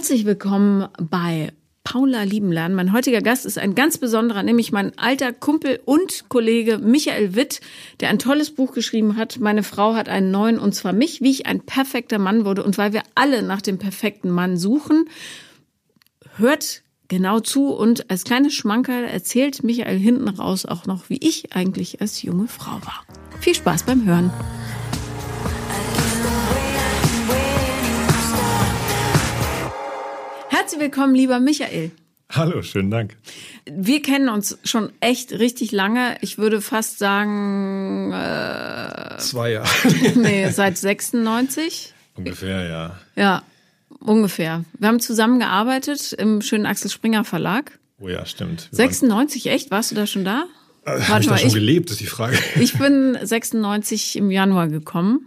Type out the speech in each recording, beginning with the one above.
Herzlich willkommen bei Paula Liebenlernen. Mein heutiger Gast ist ein ganz besonderer, nämlich mein alter Kumpel und Kollege Michael Witt, der ein tolles Buch geschrieben hat. Meine Frau hat einen neuen, und zwar mich, wie ich ein perfekter Mann wurde. Und weil wir alle nach dem perfekten Mann suchen, hört genau zu und als kleines Schmankerl erzählt Michael hinten raus auch noch, wie ich eigentlich als junge Frau war. Viel Spaß beim Hören. Herzlich willkommen, lieber Michael. Hallo, schönen Dank. Wir kennen uns schon echt richtig lange. Ich würde fast sagen. Äh, Zwei Jahre. nee, seit 96. Ungefähr, ja. Ja, ungefähr. Wir haben zusammengearbeitet im schönen Axel Springer Verlag. Oh ja, stimmt. Wir 96, echt? Warst du da schon da? Äh, Habe ich da schon ich, gelebt, ist die Frage. Ich bin 96 im Januar gekommen.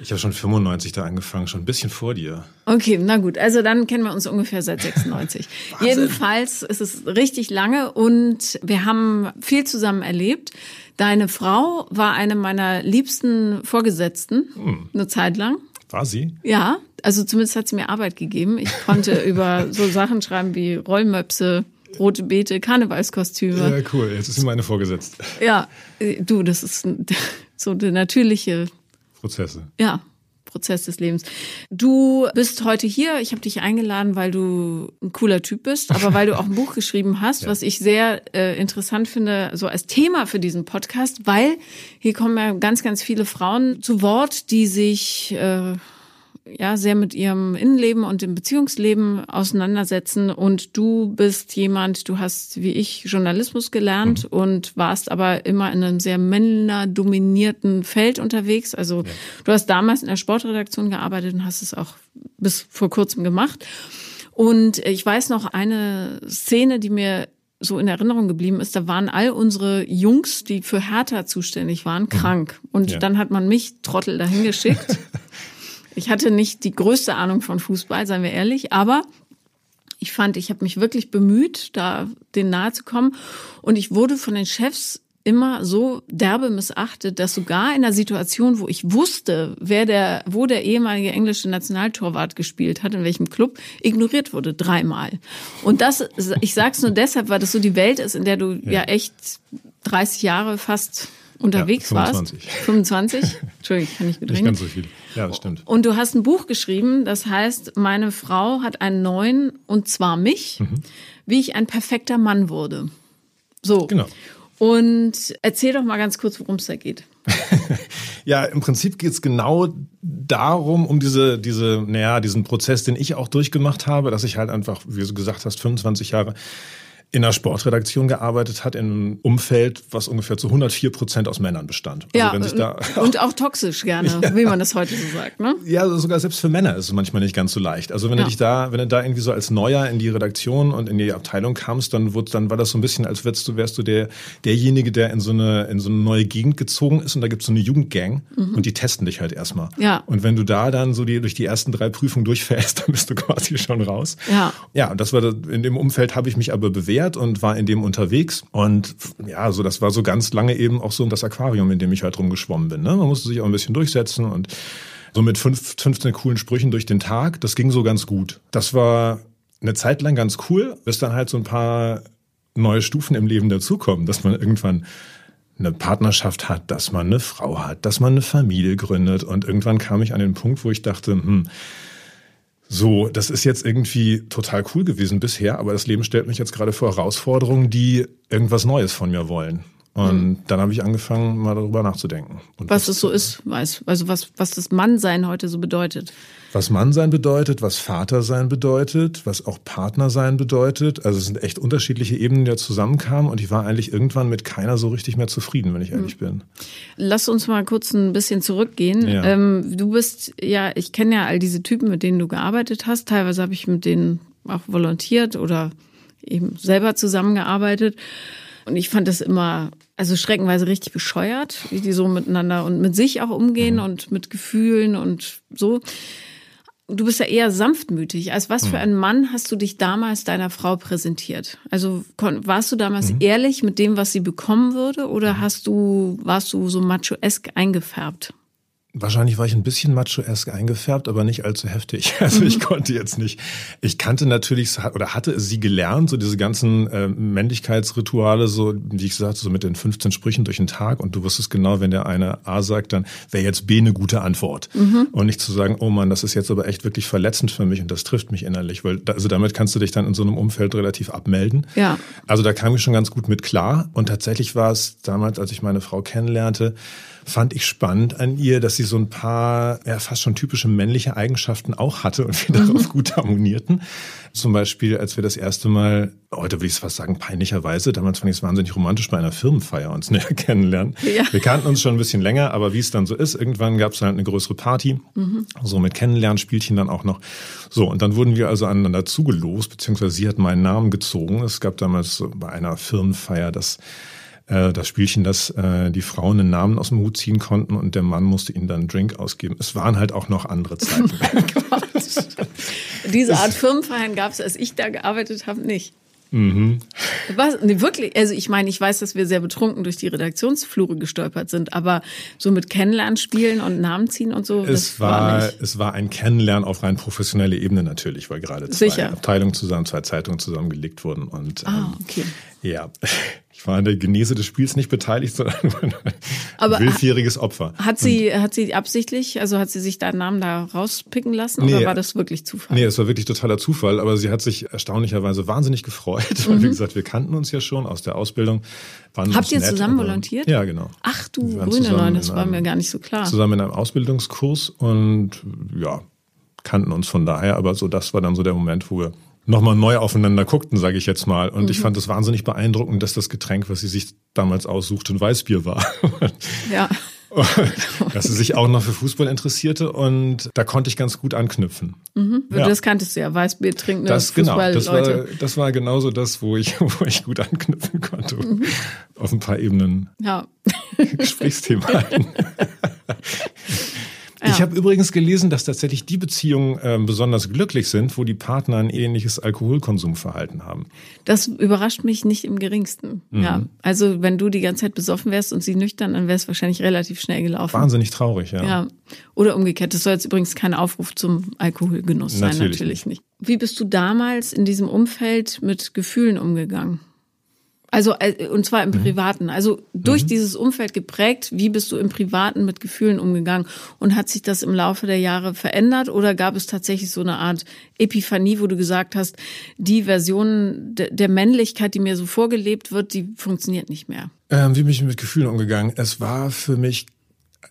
Ich habe schon 95 da angefangen, schon ein bisschen vor dir. Okay, na gut. Also dann kennen wir uns ungefähr seit 96. Jedenfalls ist es richtig lange und wir haben viel zusammen erlebt. Deine Frau war eine meiner liebsten Vorgesetzten, hm. eine Zeit lang. War sie? Ja, also zumindest hat sie mir Arbeit gegeben. Ich konnte über so Sachen schreiben wie Rollmöpse, rote Beete, Karnevalskostüme. Ja, cool. Jetzt ist sie meine Vorgesetzte. Ja, äh, du, das ist so der natürliche Prozesse. Ja, Prozess des Lebens. Du bist heute hier. Ich habe dich eingeladen, weil du ein cooler Typ bist, aber weil du auch ein Buch geschrieben hast, ja. was ich sehr äh, interessant finde, so als Thema für diesen Podcast, weil hier kommen ja ganz, ganz viele Frauen zu Wort, die sich äh, ja sehr mit ihrem Innenleben und dem Beziehungsleben auseinandersetzen und du bist jemand, du hast wie ich Journalismus gelernt mhm. und warst aber immer in einem sehr männerdominierten Feld unterwegs. Also ja. du hast damals in der Sportredaktion gearbeitet und hast es auch bis vor kurzem gemacht. Und ich weiß noch eine Szene, die mir so in Erinnerung geblieben ist, da waren all unsere Jungs, die für Hertha zuständig waren, mhm. krank. Und ja. dann hat man mich, Trottel, dahin geschickt. Ich hatte nicht die größte Ahnung von Fußball, seien wir ehrlich, aber ich fand, ich habe mich wirklich bemüht, da denen nahe zu kommen. Und ich wurde von den Chefs immer so derbe missachtet, dass sogar in der Situation, wo ich wusste, wer der, wo der ehemalige englische Nationaltorwart gespielt hat, in welchem Club, ignoriert wurde dreimal. Und das, ich sag's nur deshalb, weil das so die Welt ist, in der du ja, ja echt 30 Jahre fast unterwegs ja, 25. warst. 25. Entschuldigung, ich kann nicht gut Nicht ganz so viel. Ja, das stimmt. Und du hast ein Buch geschrieben, das heißt, meine Frau hat einen neuen, und zwar mich, mhm. wie ich ein perfekter Mann wurde. So. Genau. Und erzähl doch mal ganz kurz, worum es da geht. ja, im Prinzip geht es genau darum, um diese, diese, naja, diesen Prozess, den ich auch durchgemacht habe, dass ich halt einfach, wie du gesagt hast, 25 Jahre in einer Sportredaktion gearbeitet hat, in einem Umfeld, was ungefähr zu 104 Prozent aus Männern bestand. Also ja, und auch toxisch gerne, ja. wie man das heute so sagt. Ne? Ja, sogar selbst für Männer ist es manchmal nicht ganz so leicht. Also wenn ja. du dich da, wenn du da irgendwie so als Neuer in die Redaktion und in die Abteilung kamst, dann wurde, dann war das so ein bisschen, als wärst du, wärst du der, derjenige, der in so eine, in so eine neue Gegend gezogen ist und da gibt's so eine Jugendgang mhm. und die testen dich halt erstmal. Ja. Und wenn du da dann so die, durch die ersten drei Prüfungen durchfällst, dann bist du quasi schon raus. Ja. Ja, und das war, in dem Umfeld habe ich mich aber bewährt Pferd und war in dem unterwegs. Und ja, so das war so ganz lange eben auch so das Aquarium, in dem ich halt rumgeschwommen bin. Ne? Man musste sich auch ein bisschen durchsetzen und so mit fünf, 15 coolen Sprüchen durch den Tag, das ging so ganz gut. Das war eine Zeit lang ganz cool, bis dann halt so ein paar neue Stufen im Leben dazukommen, dass man irgendwann eine Partnerschaft hat, dass man eine Frau hat, dass man eine Familie gründet. Und irgendwann kam ich an den Punkt, wo ich dachte, hm, so, das ist jetzt irgendwie total cool gewesen bisher, aber das Leben stellt mich jetzt gerade vor Herausforderungen, die irgendwas Neues von mir wollen. Und mhm. dann habe ich angefangen, mal darüber nachzudenken. Und was es so ist, weiß, also was, was das Mannsein heute so bedeutet. Was Mannsein bedeutet, was Vatersein bedeutet, was auch Partnersein bedeutet. Also es sind echt unterschiedliche Ebenen, die da zusammenkamen und ich war eigentlich irgendwann mit keiner so richtig mehr zufrieden, wenn ich ehrlich mhm. bin. Lass uns mal kurz ein bisschen zurückgehen. Ja. Ähm, du bist ja, ich kenne ja all diese Typen, mit denen du gearbeitet hast. Teilweise habe ich mit denen auch volontiert oder eben selber zusammengearbeitet. Und ich fand das immer, also schreckenweise richtig bescheuert, wie die so miteinander und mit sich auch umgehen mhm. und mit Gefühlen und so. Du bist ja eher sanftmütig. Als was für mhm. ein Mann hast du dich damals deiner Frau präsentiert? Also warst du damals mhm. ehrlich mit dem, was sie bekommen würde, oder mhm. hast du, warst du so macho-esk eingefärbt? Wahrscheinlich war ich ein bisschen macho-esk eingefärbt, aber nicht allzu heftig. Also ich konnte jetzt nicht. Ich kannte natürlich oder hatte sie gelernt, so diese ganzen äh, Männlichkeitsrituale, so wie ich sagte, so mit den 15 Sprüchen durch den Tag. Und du wusstest genau, wenn der eine A sagt, dann wäre jetzt B eine gute Antwort. Mhm. Und nicht zu sagen, oh Mann, das ist jetzt aber echt wirklich verletzend für mich und das trifft mich innerlich. Weil also damit kannst du dich dann in so einem Umfeld relativ abmelden. Ja. Also da kam ich schon ganz gut mit klar. Und tatsächlich war es damals, als ich meine Frau kennenlernte, fand ich spannend an ihr, dass sie so ein paar ja, fast schon typische männliche Eigenschaften auch hatte und wir mhm. darauf gut harmonierten. Zum Beispiel, als wir das erste Mal, heute würde ich es fast sagen, peinlicherweise, damals fand ich es wahnsinnig romantisch bei einer Firmenfeier uns näher kennenlernen. Ja. Wir kannten uns schon ein bisschen länger, aber wie es dann so ist, irgendwann gab es halt eine größere Party, mhm. so mit Kennenlernspielchen dann auch noch. So, und dann wurden wir also aneinander zugelost, beziehungsweise sie hat meinen Namen gezogen. Es gab damals bei einer Firmenfeier das äh, das Spielchen, dass äh, die Frauen einen Namen aus dem Hut ziehen konnten und der Mann musste ihnen dann einen Drink ausgeben. Es waren halt auch noch andere Zeiten. Oh Diese Art Firmenfeiern gab es, als ich da gearbeitet habe, nicht. Mhm. Was? Nee, wirklich. Also ich meine, ich weiß, dass wir sehr betrunken durch die Redaktionsflure gestolpert sind, aber so mit Kennenlernen spielen und Namen ziehen und so. Es war, war es war ein Kennenlernen auf rein professionelle Ebene natürlich, weil gerade zwei Sicher. Abteilungen zusammen, zwei Zeitungen zusammengelegt wurden und. Ah, okay. Ja. Ich war an der Genese des Spiels nicht beteiligt, sondern ein Aber willfähriges Opfer. Hat sie, und hat sie absichtlich, also hat sie sich deinen Namen da rauspicken lassen nee, oder war das wirklich Zufall? Nee, es war wirklich totaler Zufall, aber sie hat sich erstaunlicherweise wahnsinnig gefreut, weil mhm. wie gesagt, wir kannten uns ja schon aus der Ausbildung. Habt ihr zusammen volontiert? Ja, genau. Ach du grüne Neun, das war mir gar nicht so klar. Zusammen in einem Ausbildungskurs und ja, kannten uns von daher, aber so das war dann so der Moment, wo wir nochmal neu aufeinander guckten, sage ich jetzt mal. Und mhm. ich fand es wahnsinnig beeindruckend, dass das Getränk, was sie sich damals aussuchte, ein Weißbier war. Ja. dass sie sich auch noch für Fußball interessierte und da konnte ich ganz gut anknüpfen. Mhm. Ja. Das kanntest du ja, Weißbier trinken das, genau, das war, das war genauso das, wo ich, wo ich gut anknüpfen konnte. Mhm. Auf ein paar Ebenen. Ja. Gesprächsthema. Ja. Ich habe übrigens gelesen, dass tatsächlich die Beziehungen äh, besonders glücklich sind, wo die Partner ein ähnliches Alkoholkonsumverhalten haben. Das überrascht mich nicht im geringsten. Mhm. Ja, also wenn du die ganze Zeit besoffen wärst und sie nüchtern, dann wäre es wahrscheinlich relativ schnell gelaufen. Wahnsinnig traurig, ja. Ja. Oder umgekehrt. Das soll jetzt übrigens kein Aufruf zum Alkoholgenuss sein, natürlich, natürlich nicht. Wie bist du damals in diesem Umfeld mit Gefühlen umgegangen? Also, äh, und zwar im mhm. Privaten. Also durch mhm. dieses Umfeld geprägt, wie bist du im Privaten mit Gefühlen umgegangen? Und hat sich das im Laufe der Jahre verändert oder gab es tatsächlich so eine Art Epiphanie, wo du gesagt hast, die Version der Männlichkeit, die mir so vorgelebt wird, die funktioniert nicht mehr? Ähm, wie bin ich mit Gefühlen umgegangen? Es war für mich,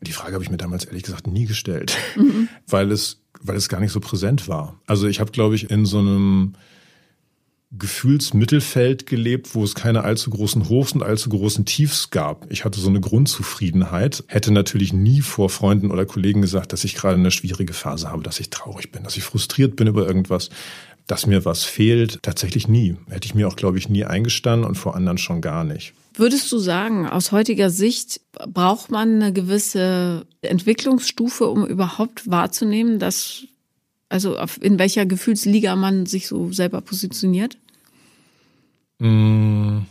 die Frage habe ich mir damals ehrlich gesagt nie gestellt, mhm. weil es, weil es gar nicht so präsent war. Also ich habe, glaube ich, in so einem Gefühlsmittelfeld gelebt, wo es keine allzu großen Hochs und allzu großen Tiefs gab. Ich hatte so eine Grundzufriedenheit, hätte natürlich nie vor Freunden oder Kollegen gesagt, dass ich gerade eine schwierige Phase habe, dass ich traurig bin, dass ich frustriert bin über irgendwas, dass mir was fehlt. Tatsächlich nie. Hätte ich mir auch, glaube ich, nie eingestanden und vor anderen schon gar nicht. Würdest du sagen, aus heutiger Sicht braucht man eine gewisse Entwicklungsstufe, um überhaupt wahrzunehmen, dass also in welcher Gefühlsliga man sich so selber positioniert? Mmh.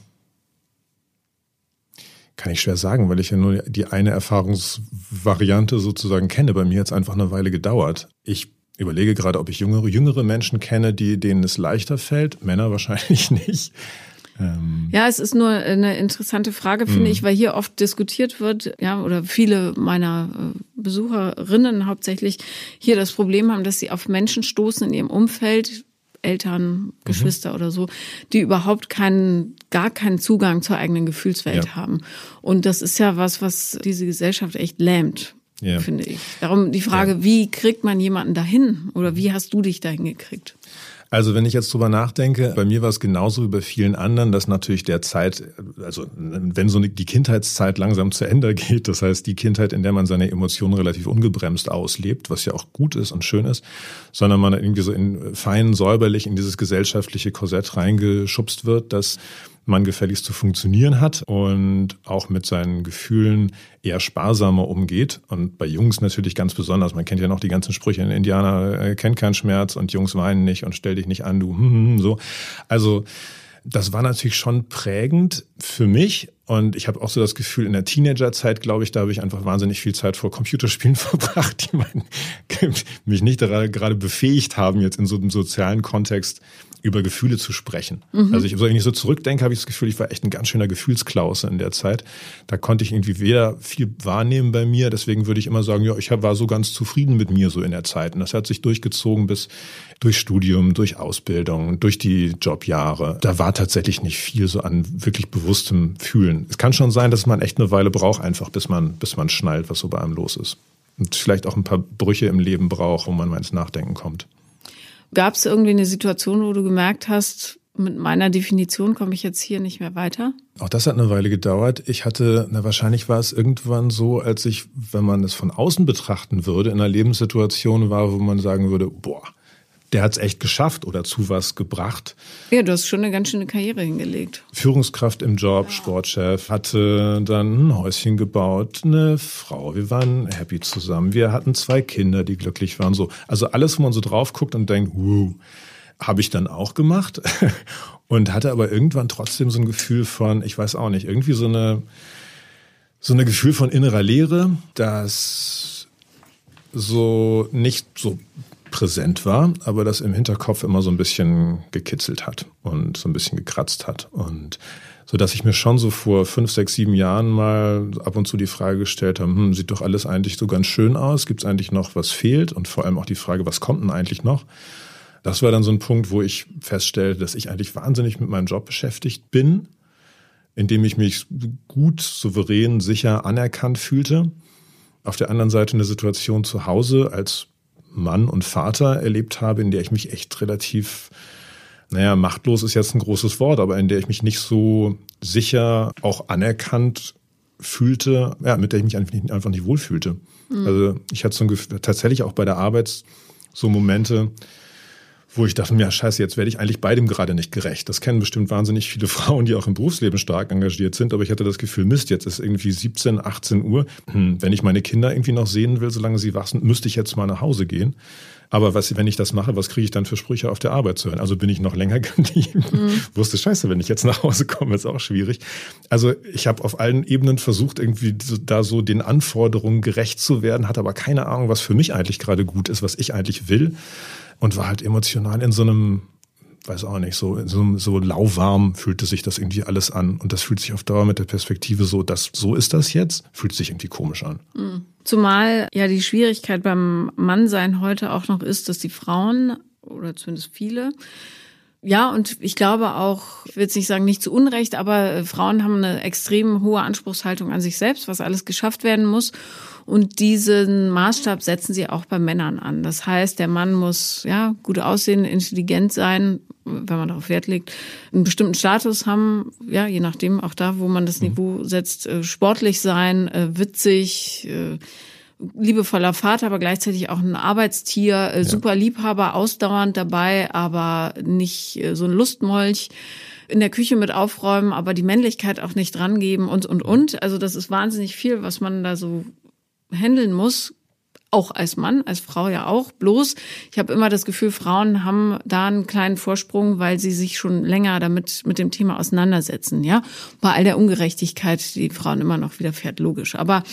Kann ich schwer sagen, weil ich ja nur die eine Erfahrungsvariante sozusagen kenne. Bei mir hat es einfach eine Weile gedauert. Ich überlege gerade, ob ich jüngere, jüngere Menschen kenne, die, denen es leichter fällt. Männer wahrscheinlich nicht. Ähm ja, es ist nur eine interessante Frage, finde mhm. ich, weil hier oft diskutiert wird, ja, oder viele meiner äh, Besucherinnen hauptsächlich hier das Problem haben, dass sie auf Menschen stoßen in ihrem Umfeld, Eltern, mhm. Geschwister mhm. oder so, die überhaupt keinen, gar keinen Zugang zur eigenen Gefühlswelt ja. haben. Und das ist ja was, was diese Gesellschaft echt lähmt. Ja. finde ich. Darum die Frage, ja. wie kriegt man jemanden dahin oder wie hast du dich dahin gekriegt? Also wenn ich jetzt drüber nachdenke, bei mir war es genauso wie bei vielen anderen, dass natürlich der Zeit, also wenn so die Kindheitszeit langsam zu Ende geht, das heißt die Kindheit, in der man seine Emotionen relativ ungebremst auslebt, was ja auch gut ist und schön ist, sondern man irgendwie so in fein säuberlich in dieses gesellschaftliche Korsett reingeschubst wird, dass man gefälligst zu funktionieren hat und auch mit seinen Gefühlen eher sparsamer umgeht. Und bei Jungs natürlich ganz besonders. Man kennt ja noch die ganzen Sprüche, ein Indianer äh, kennt keinen Schmerz und Jungs weinen nicht und stell dich nicht an, du hm, hm, hm, so. Also das war natürlich schon prägend für mich Und ich habe auch so das Gefühl, in der Teenagerzeit, glaube ich, da habe ich einfach wahnsinnig viel Zeit vor Computerspielen verbracht, die mein, mich nicht gerade befähigt haben, jetzt in so einem sozialen Kontext über Gefühle zu sprechen. Mhm. Also ich, wenn ich so zurückdenke, habe ich das Gefühl, ich war echt ein ganz schöner Gefühlsklause in der Zeit. Da konnte ich irgendwie weder viel wahrnehmen bei mir, deswegen würde ich immer sagen, ja, ich war so ganz zufrieden mit mir so in der Zeit. Und das hat sich durchgezogen bis durch Studium, durch Ausbildung, durch die Jobjahre. Da war tatsächlich nicht viel so an wirklich bewusstem Fühlen. Es kann schon sein, dass man echt eine Weile braucht, einfach bis man, bis man schnallt, was so bei einem los ist. Und vielleicht auch ein paar Brüche im Leben braucht, wo man mal ins Nachdenken kommt. Gab es irgendwie eine Situation, wo du gemerkt hast, mit meiner Definition komme ich jetzt hier nicht mehr weiter? Auch das hat eine Weile gedauert. Ich hatte, na wahrscheinlich war es irgendwann so, als ich, wenn man es von außen betrachten würde, in einer Lebenssituation war, wo man sagen würde, boah, der hat es echt geschafft oder zu was gebracht. Ja, du hast schon eine ganz schöne Karriere hingelegt. Führungskraft im Job, ja. Sportchef, hatte dann ein Häuschen gebaut, eine Frau. Wir waren happy zusammen. Wir hatten zwei Kinder, die glücklich waren. So, also alles, wo man so drauf guckt und denkt, wow, habe ich dann auch gemacht und hatte aber irgendwann trotzdem so ein Gefühl von, ich weiß auch nicht, irgendwie so eine so eine Gefühl von innerer Leere, das so nicht so präsent war, aber das im Hinterkopf immer so ein bisschen gekitzelt hat und so ein bisschen gekratzt hat. Und so dass ich mir schon so vor fünf, sechs, sieben Jahren mal ab und zu die Frage gestellt habe, hm, sieht doch alles eigentlich so ganz schön aus, gibt es eigentlich noch, was fehlt? Und vor allem auch die Frage, was kommt denn eigentlich noch? Das war dann so ein Punkt, wo ich feststellte, dass ich eigentlich wahnsinnig mit meinem Job beschäftigt bin, indem ich mich gut, souverän, sicher anerkannt fühlte. Auf der anderen Seite eine Situation zu Hause als Mann und Vater erlebt habe, in der ich mich echt relativ, naja, machtlos ist jetzt ein großes Wort, aber in der ich mich nicht so sicher auch anerkannt fühlte, ja, mit der ich mich einfach nicht wohlfühlte. Mhm. Also ich hatte so ein Gefühl, tatsächlich auch bei der Arbeit so Momente, wo ich dachte, ja scheiße, jetzt werde ich eigentlich beidem gerade nicht gerecht. Das kennen bestimmt wahnsinnig viele Frauen, die auch im Berufsleben stark engagiert sind, aber ich hatte das Gefühl, Mist, jetzt ist irgendwie 17, 18 Uhr. Hm, wenn ich meine Kinder irgendwie noch sehen will, solange sie wach sind, müsste ich jetzt mal nach Hause gehen. Aber was, wenn ich das mache, was kriege ich dann für Sprüche auf der Arbeit zu hören? Also bin ich noch länger geblieben. Mhm. Wusste scheiße, wenn ich jetzt nach Hause komme, ist auch schwierig. Also ich habe auf allen Ebenen versucht, irgendwie da so den Anforderungen gerecht zu werden, hatte aber keine Ahnung, was für mich eigentlich gerade gut ist, was ich eigentlich will und war halt emotional in so einem, weiß auch nicht, so, so, so lauwarm fühlte sich das irgendwie alles an. Und das fühlt sich auf Dauer mit der Perspektive so, dass so ist das jetzt, fühlt sich irgendwie komisch an. Mhm. Zumal ja die Schwierigkeit beim Mannsein heute auch noch ist, dass die Frauen, oder zumindest viele, ja, und ich glaube auch, ich will jetzt nicht sagen, nicht zu Unrecht, aber Frauen haben eine extrem hohe Anspruchshaltung an sich selbst, was alles geschafft werden muss. Und diesen Maßstab setzen sie auch bei Männern an. Das heißt, der Mann muss ja gut aussehen, intelligent sein, wenn man darauf Wert legt, einen bestimmten Status haben, ja, je nachdem auch da, wo man das mhm. Niveau setzt, äh, sportlich sein, äh, witzig, äh, liebevoller Vater, aber gleichzeitig auch ein Arbeitstier, super Liebhaber, ausdauernd dabei, aber nicht so ein Lustmolch in der Küche mit aufräumen, aber die Männlichkeit auch nicht drangeben und, und, und. Also das ist wahnsinnig viel, was man da so handeln muss, auch als Mann, als Frau ja auch. Bloß, ich habe immer das Gefühl, Frauen haben da einen kleinen Vorsprung, weil sie sich schon länger damit mit dem Thema auseinandersetzen. Ja, bei all der Ungerechtigkeit, die Frauen immer noch widerfährt, logisch. Aber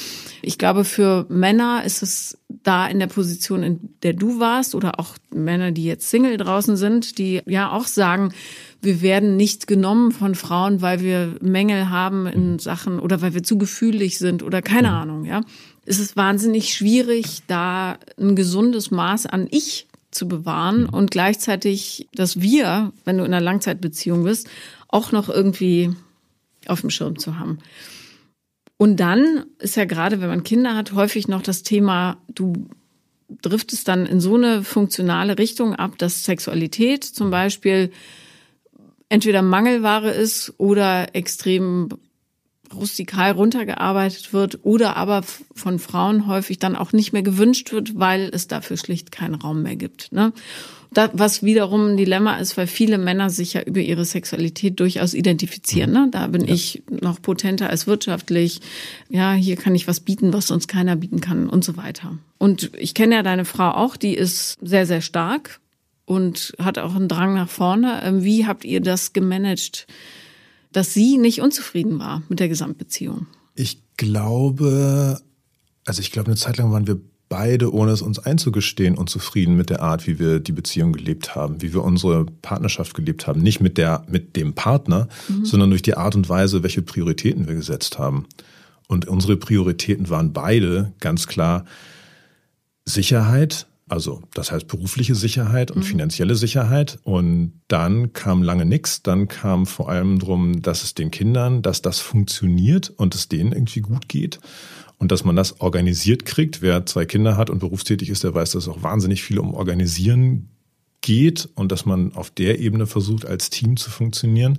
ich glaube, für Männer ist es da in der Position, in der du warst, oder auch Männer, die jetzt Single draußen sind, die ja auch sagen, wir werden nicht genommen von Frauen, weil wir Mängel haben in Sachen oder weil wir zu gefühlig sind oder keine Ahnung, ja ist es wahnsinnig schwierig, da ein gesundes Maß an Ich zu bewahren und gleichzeitig, dass wir, wenn du in einer Langzeitbeziehung bist, auch noch irgendwie auf dem Schirm zu haben. Und dann ist ja gerade, wenn man Kinder hat, häufig noch das Thema, du driftest dann in so eine funktionale Richtung ab, dass Sexualität zum Beispiel entweder Mangelware ist oder extrem rustikal runtergearbeitet wird oder aber von Frauen häufig dann auch nicht mehr gewünscht wird, weil es dafür schlicht keinen Raum mehr gibt. Ne? Das, was wiederum ein Dilemma ist, weil viele Männer sich ja über ihre Sexualität durchaus identifizieren. Ne? Da bin ja. ich noch potenter als wirtschaftlich. Ja, hier kann ich was bieten, was sonst keiner bieten kann und so weiter. Und ich kenne ja deine Frau auch, die ist sehr, sehr stark und hat auch einen Drang nach vorne. Ähm, wie habt ihr das gemanagt? Dass sie nicht unzufrieden war mit der Gesamtbeziehung? Ich glaube, also ich glaube, eine Zeit lang waren wir beide, ohne es uns einzugestehen, unzufrieden mit der Art, wie wir die Beziehung gelebt haben, wie wir unsere Partnerschaft gelebt haben. Nicht mit der, mit dem Partner, mhm. sondern durch die Art und Weise, welche Prioritäten wir gesetzt haben. Und unsere Prioritäten waren beide ganz klar Sicherheit, also das heißt berufliche Sicherheit und mhm. finanzielle Sicherheit. Und dann kam lange nichts. Dann kam vor allem drum, dass es den Kindern, dass das funktioniert und es denen irgendwie gut geht. Und dass man das organisiert kriegt. Wer zwei Kinder hat und berufstätig ist, der weiß, dass es auch wahnsinnig viel um Organisieren geht und dass man auf der Ebene versucht, als Team zu funktionieren.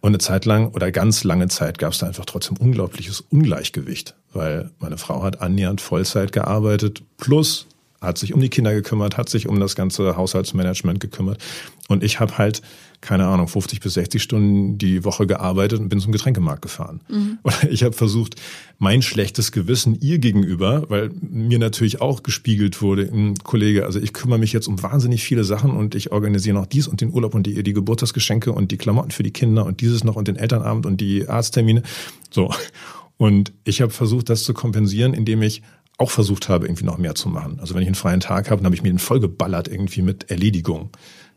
Und eine Zeit lang oder ganz lange Zeit gab es da einfach trotzdem unglaubliches Ungleichgewicht, weil meine Frau hat annähernd Vollzeit gearbeitet, plus hat sich um die Kinder gekümmert, hat sich um das ganze Haushaltsmanagement gekümmert. Und ich habe halt, keine Ahnung, 50 bis 60 Stunden die Woche gearbeitet und bin zum Getränkemarkt gefahren. Mhm. Oder ich habe versucht, mein schlechtes Gewissen ihr gegenüber, weil mir natürlich auch gespiegelt wurde, Kollege, also ich kümmere mich jetzt um wahnsinnig viele Sachen und ich organisiere noch dies und den Urlaub und die, die Geburtstagsgeschenke und die Klamotten für die Kinder und dieses noch und den Elternabend und die Arzttermine. So. Und ich habe versucht, das zu kompensieren, indem ich auch versucht habe, irgendwie noch mehr zu machen. Also wenn ich einen freien Tag habe, dann habe ich mir den vollgeballert irgendwie mit Erledigung.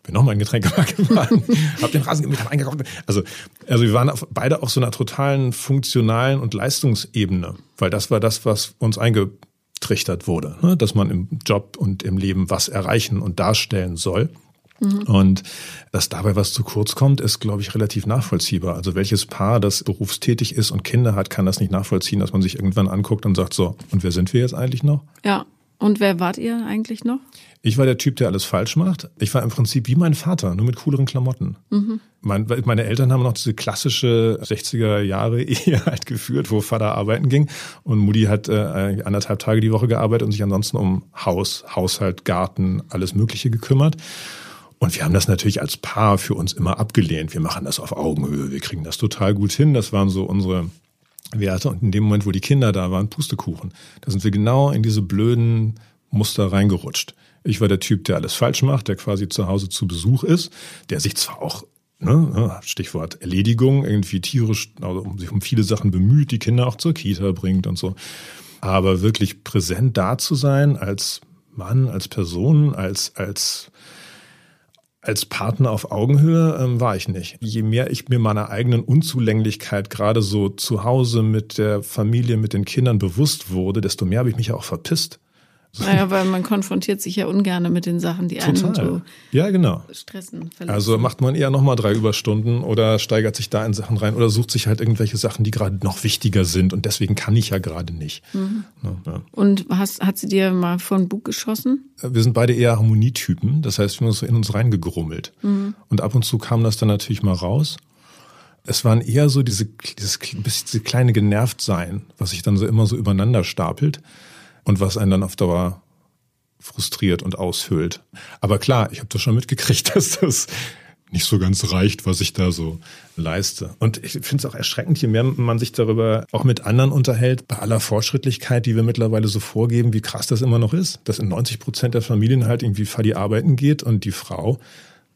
Bin nochmal in Getränkemarkt gefahren, habe den Rasen gemäht, habe eingekauft. Also, also wir waren auf, beide auf so einer totalen funktionalen und Leistungsebene, weil das war das, was uns eingetrichtert wurde, ne? dass man im Job und im Leben was erreichen und darstellen soll. Mhm. Und dass dabei was zu kurz kommt, ist, glaube ich, relativ nachvollziehbar. Also welches Paar, das berufstätig ist und Kinder hat, kann das nicht nachvollziehen, dass man sich irgendwann anguckt und sagt, so, und wer sind wir jetzt eigentlich noch? Ja. Und wer wart ihr eigentlich noch? Ich war der Typ, der alles falsch macht. Ich war im Prinzip wie mein Vater, nur mit cooleren Klamotten. Mhm. Mein, meine Eltern haben noch diese klassische 60er Jahre Ehe halt geführt, wo Vater arbeiten ging und Mutti hat äh, anderthalb Tage die Woche gearbeitet und sich ansonsten um Haus, Haushalt, Garten, alles Mögliche gekümmert. Und wir haben das natürlich als Paar für uns immer abgelehnt. Wir machen das auf Augenhöhe, wir kriegen das total gut hin. Das waren so unsere Werte. Und in dem Moment, wo die Kinder da waren, Pustekuchen. Da sind wir genau in diese blöden Muster reingerutscht. Ich war der Typ, der alles falsch macht, der quasi zu Hause zu Besuch ist, der sich zwar auch Ne, Stichwort Erledigung, irgendwie tierisch, also sich um viele Sachen bemüht, die Kinder auch zur Kita bringt und so. Aber wirklich präsent da zu sein als Mann, als Person, als, als als Partner auf Augenhöhe ähm, war ich nicht. Je mehr ich mir meiner eigenen Unzulänglichkeit gerade so zu Hause mit der Familie, mit den Kindern bewusst wurde, desto mehr habe ich mich ja auch verpisst. Naja, weil man konfrontiert sich ja ungern mit den Sachen, die einen Total. so ja, genau. stressen. Verletzen. Also macht man eher nochmal drei Überstunden oder steigert sich da in Sachen rein oder sucht sich halt irgendwelche Sachen, die gerade noch wichtiger sind und deswegen kann ich ja gerade nicht. Mhm. Ja, Und hast, hat sie dir mal vor ein Buch geschossen? Wir sind beide eher Harmonietypen, das heißt, wir haben uns so in uns reingegrummelt. Mhm. Und ab und zu kam das dann natürlich mal raus. Es waren eher so diese, dieses, diese kleine Genervtsein, was sich dann so immer so übereinander stapelt und was einen dann auf Dauer frustriert und aushöhlt. Aber klar, ich habe das schon mitgekriegt, dass das nicht so ganz reicht, was ich da so leiste. Und ich finde es auch erschreckend, je mehr man sich darüber auch mit anderen unterhält, bei aller Fortschrittlichkeit, die wir mittlerweile so vorgeben, wie krass das immer noch ist, dass in 90 Prozent der Familien halt irgendwie Fadi arbeiten geht und die Frau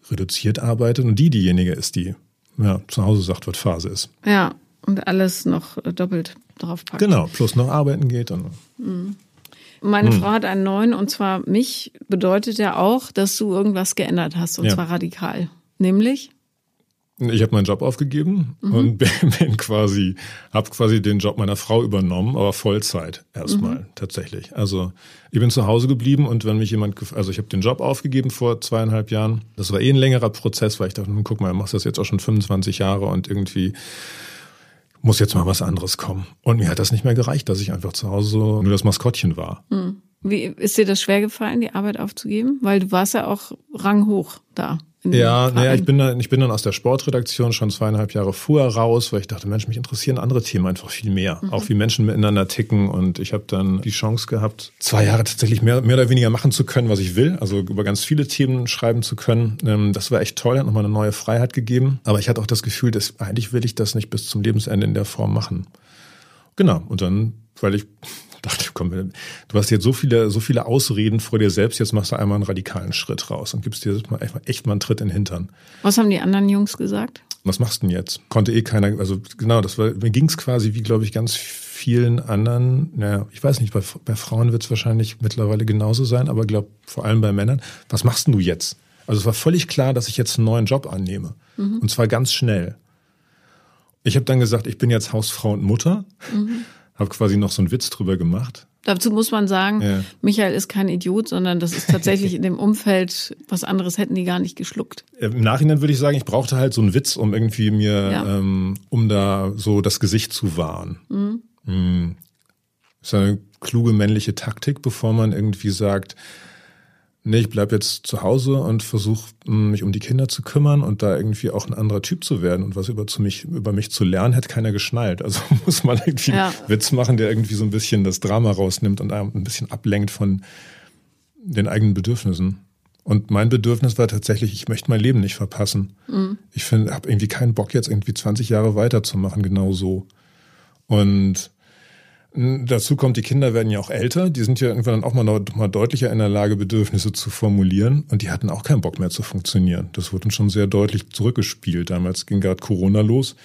reduziert arbeitet und die diejenige ist, die ja, zu Hause sagt, was Phase ist. Ja, und alles noch doppelt drauf packt. Genau, plus noch arbeiten geht. Und mhm. Meine hm. Frau hat einen neuen und zwar mich bedeutet ja auch, dass du irgendwas geändert hast und ja. zwar radikal. Nämlich? Ich habe meinen Job aufgegeben mhm. und bin quasi, habe quasi den Job meiner Frau übernommen, aber Vollzeit erstmal mhm. tatsächlich. Also ich bin zu Hause geblieben und wenn mich jemand, also ich habe den Job aufgegeben vor zweieinhalb Jahren. Das war eh ein längerer Prozess, weil ich dachte, guck mal, du machst das jetzt auch schon 25 Jahre und irgendwie muss jetzt mal was anderes kommen. Und mir hat das nicht mehr gereicht, dass ich einfach zu Hause nur das Maskottchen war. Hm. Wie ist dir das schwer gefallen, die Arbeit aufzugeben? Weil du warst ja auch ranghoch da. Ja, naja, ich bin dann, ich bin dann aus der Sportredaktion schon zweieinhalb Jahre vorher raus, weil ich dachte, Mensch, mich interessieren andere Themen einfach viel mehr. Mhm. Auch wie Menschen miteinander ticken. Und ich habe dann die Chance gehabt, zwei Jahre tatsächlich mehr, mehr oder weniger machen zu können, was ich will. Also über ganz viele Themen schreiben zu können. Ähm, das war echt toll, hat nochmal eine neue Freiheit gegeben. Aber ich hatte auch das Gefühl, dass eigentlich will ich das nicht bis zum Lebensende in der Form machen. Genau. Und dann, weil ich dachte, komm, du hast jetzt so viele, so viele Ausreden vor dir selbst, jetzt machst du einmal einen radikalen Schritt raus und gibst dir mal echt mal einen Tritt in den Hintern. Was haben die anderen Jungs gesagt? was machst du denn jetzt? Konnte eh keiner, also genau, das war, mir ging es quasi wie, glaube ich, ganz vielen anderen, naja, ich weiß nicht, bei, bei Frauen wird es wahrscheinlich mittlerweile genauso sein, aber glaube vor allem bei Männern, was machst denn du jetzt? Also es war völlig klar, dass ich jetzt einen neuen Job annehme. Mhm. Und zwar ganz schnell. Ich habe dann gesagt, ich bin jetzt Hausfrau und Mutter. Mhm. Habe quasi noch so einen Witz drüber gemacht. Dazu muss man sagen, ja. Michael ist kein Idiot, sondern das ist tatsächlich in dem Umfeld, was anderes hätten die gar nicht geschluckt. Im Nachhinein würde ich sagen, ich brauchte halt so einen Witz, um irgendwie mir, ja. ähm, um da so das Gesicht zu wahren. Mhm. Mhm. Das ist eine kluge männliche Taktik, bevor man irgendwie sagt, nee, ich bleib jetzt zu Hause und versuche mich um die Kinder zu kümmern und da irgendwie auch ein anderer Typ zu werden und was über, zu mich, über mich zu lernen, hätte keiner geschnallt. Also muss man irgendwie ja. einen Witz machen, der irgendwie so ein bisschen das Drama rausnimmt und ein bisschen ablenkt von den eigenen Bedürfnissen. Und mein Bedürfnis war tatsächlich, ich möchte mein Leben nicht verpassen. Mhm. Ich finde, habe irgendwie keinen Bock jetzt irgendwie 20 Jahre weiterzumachen, genau so. Und Dazu kommt, die Kinder werden ja auch älter. Die sind ja irgendwann dann auch mal, noch, mal deutlicher in der Lage, Bedürfnisse zu formulieren. Und die hatten auch keinen Bock mehr zu funktionieren. Das wurde schon sehr deutlich zurückgespielt. Damals ging gerade Corona los.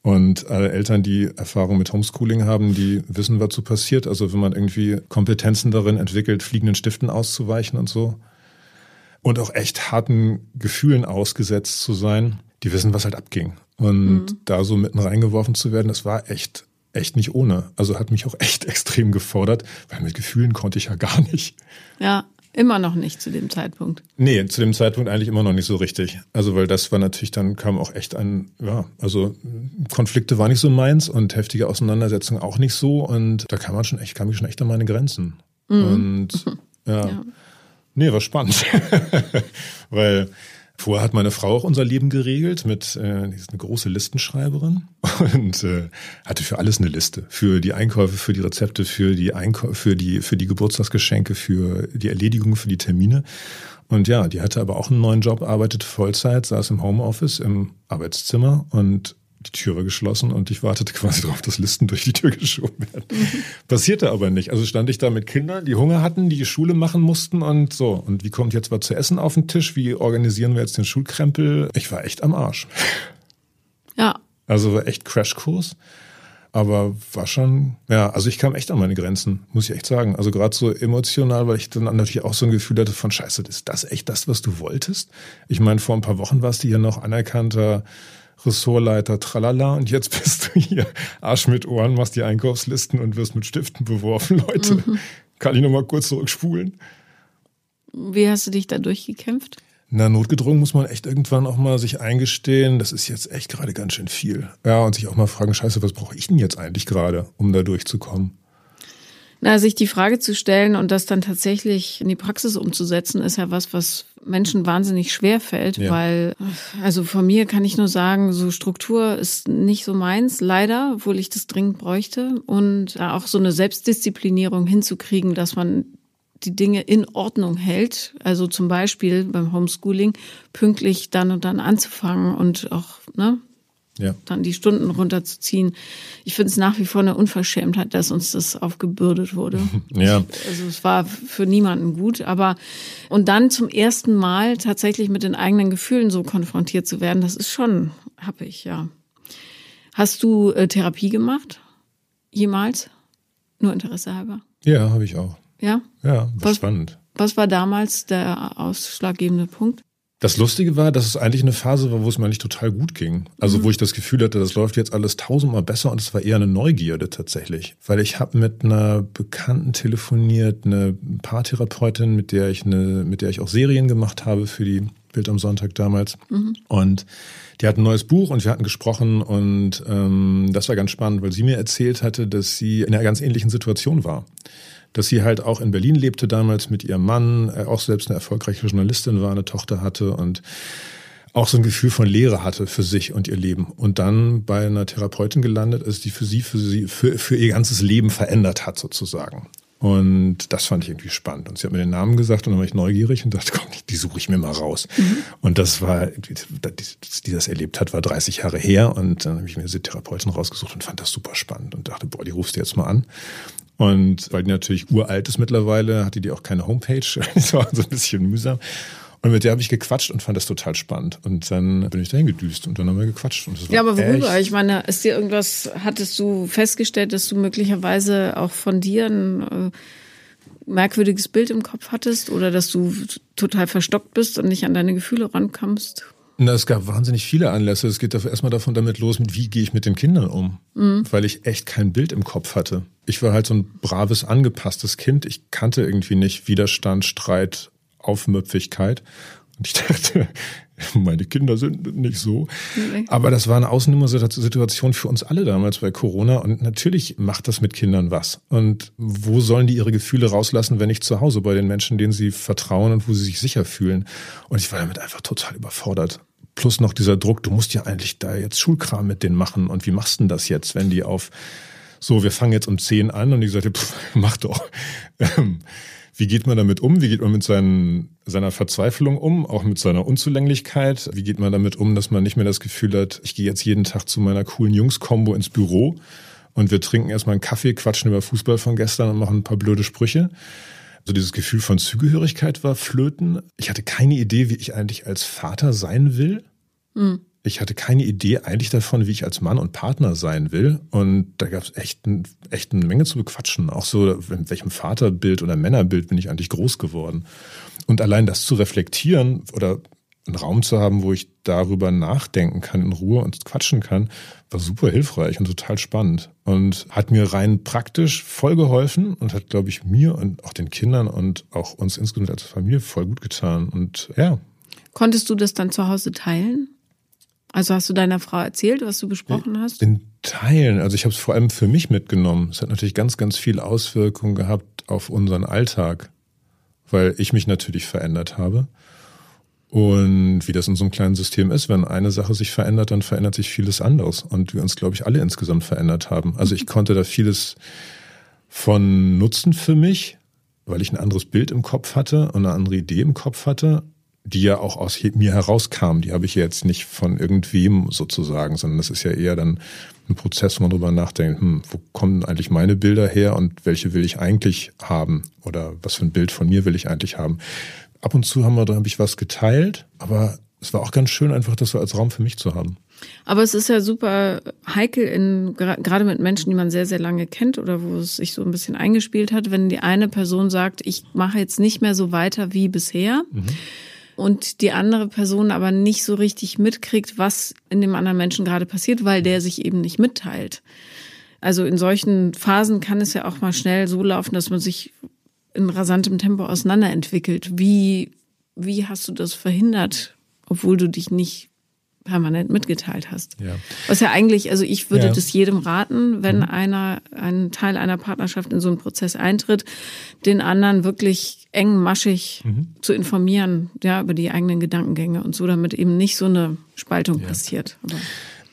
Und alle Eltern, die Erfahrung mit Homeschooling haben, die wissen, was so passiert. Also wenn man irgendwie Kompetenzen darin entwickelt, fliegenden Stiften auszuweichen und so. Und auch echt harten Gefühlen ausgesetzt zu sein, die wissen, was halt abging. Und mhm. da so mitten reingeworfen zu werden, das war echt echt nicht ohne. Also hat mich auch echt extrem gefordert, weil mit Gefühlen konnte ich ja gar nicht. Ja, immer noch nicht zu dem Zeitpunkt. Nee, zu dem Zeitpunkt eigentlich immer noch nicht so richtig. Also weil das war natürlich, dann kam auch echt ein, ja, also Konflikte war nicht so meins und heftige Auseinandersetzungen auch nicht so. Und da kam man schon echt, kam ich schon echt an meine Grenzen. Mhm. Und ja. ja. Nee, war spannend. weil Vorher hat meine Frau auch unser Leben geregelt mit, äh, die ist eine große Listenschreiberin und äh, hatte für alles eine Liste. Für die Einkäufe, für die Rezepte, für die Einkäufe, für die, für die Geburtstagsgeschenke, für die Erledigungen, für die Termine. Und ja, die hatte aber auch einen neuen Job, arbeitete Vollzeit, saß im Homeoffice im Arbeitszimmer und die Tür war geschlossen und ich wartete quasi darauf, dass Listen durch die Tür geschoben werden. Passierte aber nicht. Also stand ich da mit Kindern, die Hunger hatten, die Schule machen mussten und so. Und wie kommt jetzt was zu essen auf den Tisch? Wie organisieren wir jetzt den Schulkrempel? Ich war echt am Arsch. Ja. Also war echt Crashkurs. Aber war schon, ja, also ich kam echt an meine Grenzen, muss ich echt sagen. Also gerade so emotional, weil ich dann natürlich auch so ein Gefühl hatte von Scheiße, ist das echt das, was du wolltest? Ich meine, vor ein paar Wochen warst du hier noch anerkannter Ressortleiter, tralala, und jetzt bist du hier Arsch mit Ohren, machst die Einkaufslisten und wirst mit Stiften beworfen, Leute. Mhm. Kann ich nochmal kurz zurückspulen? Wie hast du dich da durchgekämpft? Na, notgedrungen muss man echt irgendwann auch mal sich eingestehen, das ist jetzt echt gerade ganz schön viel. Ja, und sich auch mal fragen, scheiße, was brauche ich denn jetzt eigentlich gerade, um da durchzukommen? Na, sich die Frage zu stellen und das dann tatsächlich in die Praxis umzusetzen, ist ja was, was Menschen wahnsinnig schwer fällt, ja. weil, also von mir kann ich nur sagen, so Struktur ist nicht so meins, leider, obwohl ich das dringend bräuchte. Und auch so eine Selbstdisziplinierung hinzukriegen, dass man die Dinge in Ordnung hält. Also zum Beispiel beim Homeschooling pünktlich dann und dann anzufangen und auch ne, ja. dann die Stunden runterzuziehen. Ich finde es nach wie vor eine Unverschämtheit, dass uns das aufgebürdet wurde. Ja. Also es war für niemanden gut, aber und dann zum ersten Mal tatsächlich mit den eigenen Gefühlen so konfrontiert zu werden, das ist schon hab ich, ja. Hast du äh, Therapie gemacht? Jemals? Nur Interesse halber? Ja, habe ich auch. Ja? Ja, was, spannend. Was war damals der ausschlaggebende Punkt? Das Lustige war, dass es eigentlich eine Phase war, wo es mir eigentlich total gut ging. Also mhm. wo ich das Gefühl hatte, das läuft jetzt alles tausendmal besser und es war eher eine Neugierde tatsächlich. Weil ich habe mit einer Bekannten telefoniert, eine Paartherapeutin, mit der ich eine, mit der ich auch Serien gemacht habe für die Bild am Sonntag damals. Mhm. Und die hat ein neues Buch und wir hatten gesprochen und ähm, das war ganz spannend, weil sie mir erzählt hatte, dass sie in einer ganz ähnlichen Situation war dass sie halt auch in Berlin lebte damals mit ihrem Mann, äh, auch selbst eine erfolgreiche Journalistin war, eine Tochter hatte und auch so ein Gefühl von Leere hatte für sich und ihr Leben und dann bei einer Therapeutin gelandet ist, die für sie, für sie, für, für ihr ganzes Leben verändert hat sozusagen. Und das fand ich irgendwie spannend. Und sie hat mir den Namen gesagt und dann war ich neugierig und dachte, komm, die suche ich mir mal raus. Mhm. Und das war, die das erlebt hat, war 30 Jahre her. Und dann habe ich mir diese Therapeutin rausgesucht und fand das super spannend und dachte, boah, die rufst du jetzt mal an. Und weil die natürlich uralt ist mittlerweile, hatte die auch keine Homepage. das war so ein bisschen mühsam. Und mit der habe ich gequatscht und fand das total spannend. Und dann bin ich dahin gedüst und dann haben wir gequatscht. Und das war ja, aber worüber? Echt. Ich meine, ist dir irgendwas, hattest du festgestellt, dass du möglicherweise auch von dir ein äh, merkwürdiges Bild im Kopf hattest oder dass du total verstockt bist und nicht an deine Gefühle rankommst? Na, es gab wahnsinnig viele Anlässe. Es geht erstmal davon damit los, mit wie gehe ich mit den Kindern um, mhm. weil ich echt kein Bild im Kopf hatte. Ich war halt so ein braves, angepasstes Kind. Ich kannte irgendwie nicht Widerstand, Streit, Aufmüpfigkeit. Und ich dachte, meine Kinder sind nicht so. Nee. Aber das war eine Außennummer-Situation für uns alle damals bei Corona. Und natürlich macht das mit Kindern was. Und wo sollen die ihre Gefühle rauslassen, wenn nicht zu Hause bei den Menschen, denen sie vertrauen und wo sie sich sicher fühlen? Und ich war damit einfach total überfordert. Plus noch dieser Druck, du musst ja eigentlich da jetzt Schulkram mit denen machen. Und wie machst du denn das jetzt, wenn die auf so, wir fangen jetzt um zehn an und ich sagte, pff, mach doch. Ähm, wie geht man damit um? Wie geht man mit seinen, seiner Verzweiflung um? Auch mit seiner Unzulänglichkeit? Wie geht man damit um, dass man nicht mehr das Gefühl hat, ich gehe jetzt jeden Tag zu meiner coolen Jungs-Kombo ins Büro und wir trinken erstmal einen Kaffee, quatschen über Fußball von gestern und machen ein paar blöde Sprüche? Also dieses Gefühl von Zugehörigkeit war flöten. Ich hatte keine Idee, wie ich eigentlich als Vater sein will. Mhm ich hatte keine Idee eigentlich davon, wie ich als Mann und Partner sein will. Und da gab es echt, ein, echt eine Menge zu bequatschen. Auch so, in welchem Vaterbild oder Männerbild bin ich eigentlich groß geworden. Und allein das zu reflektieren oder einen Raum zu haben, wo ich darüber nachdenken kann in Ruhe und quatschen kann, war super hilfreich und total spannend. Und hat mir rein praktisch voll geholfen und hat, glaube ich, mir und auch den Kindern und auch uns insgesamt als Familie voll gut getan. Und ja. Konntest du das dann zu Hause teilen? Also hast du deiner Frau erzählt, was du besprochen hast? In Teilen. Also ich habe es vor allem für mich mitgenommen. Es hat natürlich ganz, ganz viel Auswirkungen gehabt auf unseren Alltag, weil ich mich natürlich verändert habe. Und wie das in so einem kleinen System ist, wenn eine Sache sich verändert, dann verändert sich vieles anderes. Und wir uns, glaube ich, alle insgesamt verändert haben. Also ich konnte da vieles von nutzen für mich, weil ich ein anderes Bild im Kopf hatte und eine andere Idee im Kopf hatte die ja auch aus mir herauskam. Die habe ich jetzt nicht von irgendwem sozusagen, sondern das ist ja eher dann ein Prozess, wo man drüber nachdenkt, hm, wo kommen eigentlich meine Bilder her und welche will ich eigentlich haben oder was für ein Bild von mir will ich eigentlich haben. Ab und zu haben wir, da habe ich was geteilt, aber es war auch ganz schön, einfach das so als Raum für mich zu haben. Aber es ist ja super heikel, in, gerade mit Menschen, die man sehr, sehr lange kennt oder wo es sich so ein bisschen eingespielt hat, wenn die eine Person sagt, ich mache jetzt nicht mehr so weiter wie bisher. Mhm und die andere Person aber nicht so richtig mitkriegt, was in dem anderen Menschen gerade passiert, weil der sich eben nicht mitteilt. Also in solchen Phasen kann es ja auch mal schnell so laufen, dass man sich in rasantem Tempo auseinanderentwickelt. Wie, wie hast du das verhindert, obwohl du dich nicht permanent mitgeteilt hast. Ja. Was ja eigentlich, also ich würde ja. das jedem raten, wenn mhm. einer, ein Teil einer Partnerschaft in so einen Prozess eintritt, den anderen wirklich eng maschig mhm. zu informieren, ja, über die eigenen Gedankengänge und so, damit eben nicht so eine Spaltung ja. passiert. Aber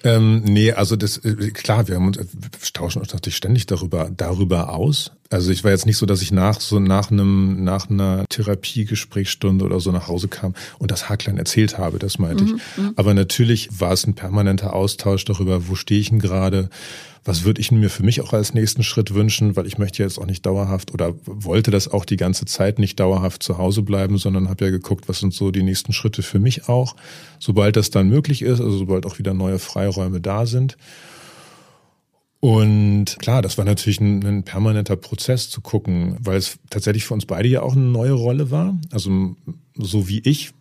ähm, nee, also das äh, klar, wir haben uns wir tauschen uns natürlich ständig darüber darüber aus. Also ich war jetzt nicht so, dass ich nach so nach einem nach einer Therapiegesprächsstunde oder so nach Hause kam und das haarklein erzählt habe, das meinte mhm, ich. Mhm. Aber natürlich war es ein permanenter Austausch darüber, wo stehe ich denn gerade, was würde ich mir für mich auch als nächsten Schritt wünschen, weil ich möchte jetzt auch nicht dauerhaft oder wollte das auch die ganze Zeit nicht dauerhaft zu Hause bleiben, sondern habe ja geguckt, was sind so die nächsten Schritte für mich auch, sobald das dann möglich ist, also sobald auch wieder neue Freiräume da sind. Und klar, das war natürlich ein, ein, permanenter Prozess zu gucken, weil es tatsächlich für uns beide ja auch eine neue Rolle war. Also so wie ich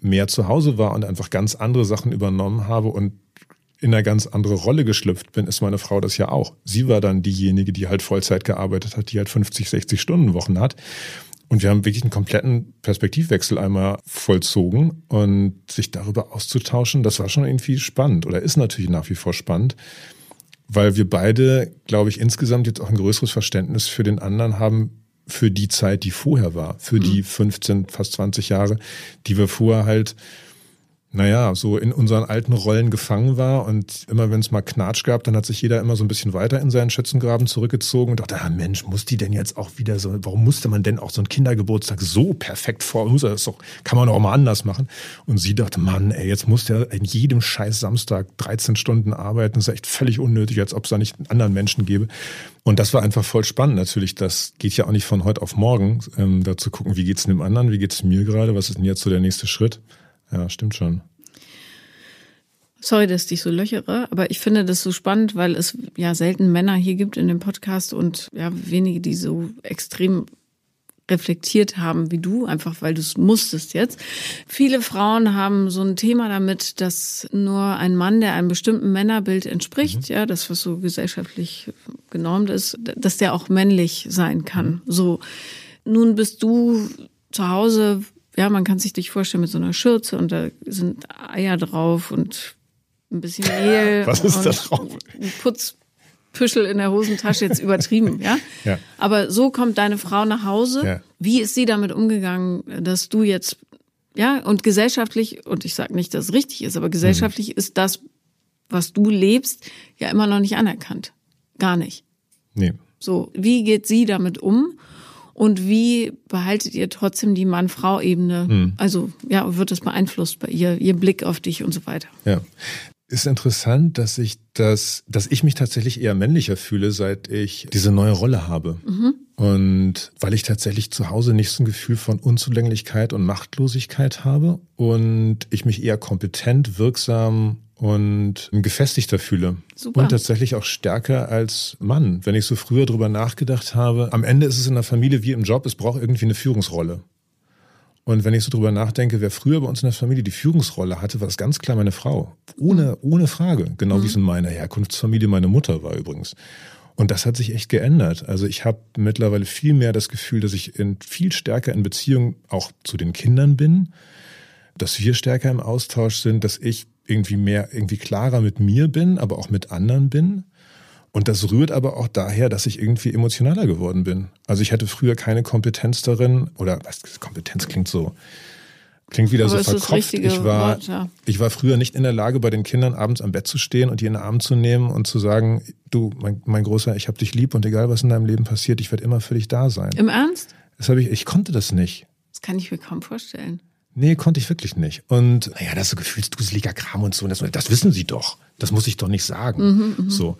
mehr zu Hause war und einfach ganz andere Sachen übernommen habe und in eine ganz andere Rolle geschlüpft bin, ist meine Frau das ja auch. Sie war dann diejenige, die halt Vollzeit gearbeitet hat, die halt 50, 60 Stunden Wochen hat. Und wir haben wirklich einen kompletten Perspektivwechsel einmal vollzogen und sich darüber auszutauschen, das war schon irgendwie spannend oder ist natürlich nach wie vor spannend, weil wir beide, glaube ich, insgesamt jetzt auch ein größeres Verständnis für den anderen haben, für die Zeit, die vorher war, für die 15, mhm. fast 20 Jahre, die wir vorher halt naja, so in unseren alten Rollen gefangen war und immer wenn es mal Knatsch gab, dann hat sich jeder immer so ein bisschen weiter in seinen Schützengraben zurückgezogen und dachte, ah Mensch, muss die denn jetzt auch wieder so, warum musste man denn auch so einen Kindergeburtstag so perfekt vor, muss das doch, kann man auch mal anders machen. Und sie dachte, Mann, ey, jetzt muss der in jedem scheiß Samstag 13 Stunden arbeiten, das ist echt völlig unnötig, als ob es da nicht einen anderen Menschen gäbe. Und das war einfach voll spannend natürlich. Das geht ja auch nicht von heute auf morgen, ähm, da zu gucken, wie geht's dem anderen, wie geht's mir gerade, was ist denn jetzt so der nächste Schritt? Ja, stimmt schon. Sorry, dass ich dich so löchere, aber ich finde das so spannend, weil es ja selten Männer hier gibt in dem Podcast und ja wenige, die so extrem reflektiert haben wie du, einfach weil du es musstest jetzt. Viele Frauen haben so ein Thema damit, dass nur ein Mann, der einem bestimmten Männerbild entspricht, mhm. ja, das was so gesellschaftlich genormt ist, dass der auch männlich sein kann. Mhm. So, nun bist du zu Hause ja, man kann sich dich vorstellen mit so einer Schürze und da sind Eier drauf und ein bisschen Mehl. Was ist da drauf? Ein Putzpüschel in der Hosentasche, jetzt übertrieben, ja? ja. Aber so kommt deine Frau nach Hause. Ja. Wie ist sie damit umgegangen, dass du jetzt, ja, und gesellschaftlich, und ich sage nicht, dass es richtig ist, aber gesellschaftlich mhm. ist das, was du lebst, ja immer noch nicht anerkannt. Gar nicht. Nee. So, wie geht sie damit um? Und wie behaltet ihr trotzdem die Mann-Frau-Ebene? Hm. Also, ja, wird das beeinflusst bei ihr, ihr Blick auf dich und so weiter? Ja. Ist interessant, dass ich das, dass ich mich tatsächlich eher männlicher fühle, seit ich diese neue Rolle habe. Mhm. Und weil ich tatsächlich zu Hause nicht so ein Gefühl von Unzulänglichkeit und Machtlosigkeit habe und ich mich eher kompetent, wirksam und gefestigter fühle. Super. Und tatsächlich auch stärker als Mann. Wenn ich so früher drüber nachgedacht habe, am Ende ist es in der Familie wie im Job, es braucht irgendwie eine Führungsrolle. Und wenn ich so drüber nachdenke, wer früher bei uns in der Familie die Führungsrolle hatte, war es ganz klar meine Frau. Ohne, ohne Frage. Genau mhm. wie es in meiner Herkunftsfamilie meine Mutter war übrigens. Und das hat sich echt geändert. Also ich habe mittlerweile viel mehr das Gefühl, dass ich in, viel stärker in Beziehung auch zu den Kindern bin, dass wir stärker im Austausch sind, dass ich irgendwie mehr, irgendwie klarer mit mir bin, aber auch mit anderen bin. Und das rührt aber auch daher, dass ich irgendwie emotionaler geworden bin. Also ich hatte früher keine Kompetenz darin, oder was Kompetenz klingt so, klingt wieder aber so verkopft. Ich war, Wort, ja. ich war früher nicht in der Lage, bei den Kindern abends am Bett zu stehen und die in den Arm zu nehmen und zu sagen, du, mein, mein Großer, ich hab dich lieb und egal was in deinem Leben passiert, ich werde immer für dich da sein. Im Ernst? Das habe ich, ich konnte das nicht. Das kann ich mir kaum vorstellen. Nee, konnte ich wirklich nicht. Und naja, das ist so gefühlsduseliger Kram und so. Das, das wissen sie doch. Das muss ich doch nicht sagen. Mhm, mhm, so.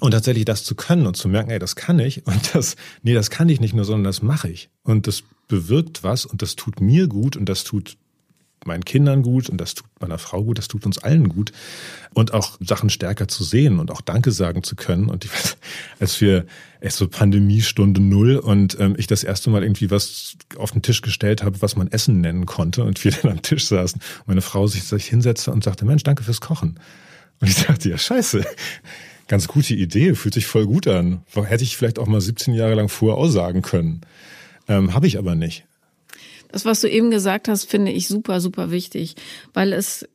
Und tatsächlich das zu können und zu merken, ey, das kann ich. Und das, nee, das kann ich nicht nur, sondern das mache ich. Und das bewirkt was und das tut mir gut und das tut meinen Kindern gut und das tut meiner Frau gut, das tut uns allen gut. Und auch Sachen stärker zu sehen und auch Danke sagen zu können. Und ich weiß, als wir es so Pandemiestunde null und ähm, ich das erste Mal irgendwie was auf den Tisch gestellt habe, was man Essen nennen konnte und wir dann am Tisch saßen, meine Frau sich, sich hinsetzte und sagte, Mensch, danke fürs Kochen. Und ich dachte, ja, scheiße. Ganz gute Idee, fühlt sich voll gut an. Hätte ich vielleicht auch mal 17 Jahre lang vorher aussagen können. Ähm, Habe ich aber nicht. Das, was du eben gesagt hast, finde ich super, super wichtig, weil es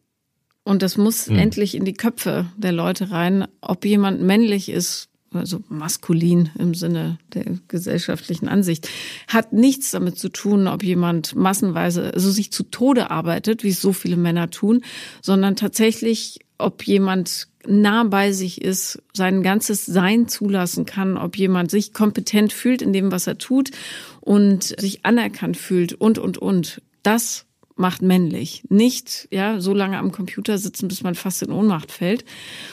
und das muss mhm. endlich in die Köpfe der Leute rein, ob jemand männlich ist, also maskulin im Sinne der gesellschaftlichen Ansicht, hat nichts damit zu tun, ob jemand massenweise, also sich zu Tode arbeitet, wie es so viele Männer tun, sondern tatsächlich, ob jemand nah bei sich ist, sein ganzes Sein zulassen kann, ob jemand sich kompetent fühlt in dem, was er tut und sich anerkannt fühlt und, und, und. Das macht männlich. Nicht, ja, so lange am Computer sitzen, bis man fast in Ohnmacht fällt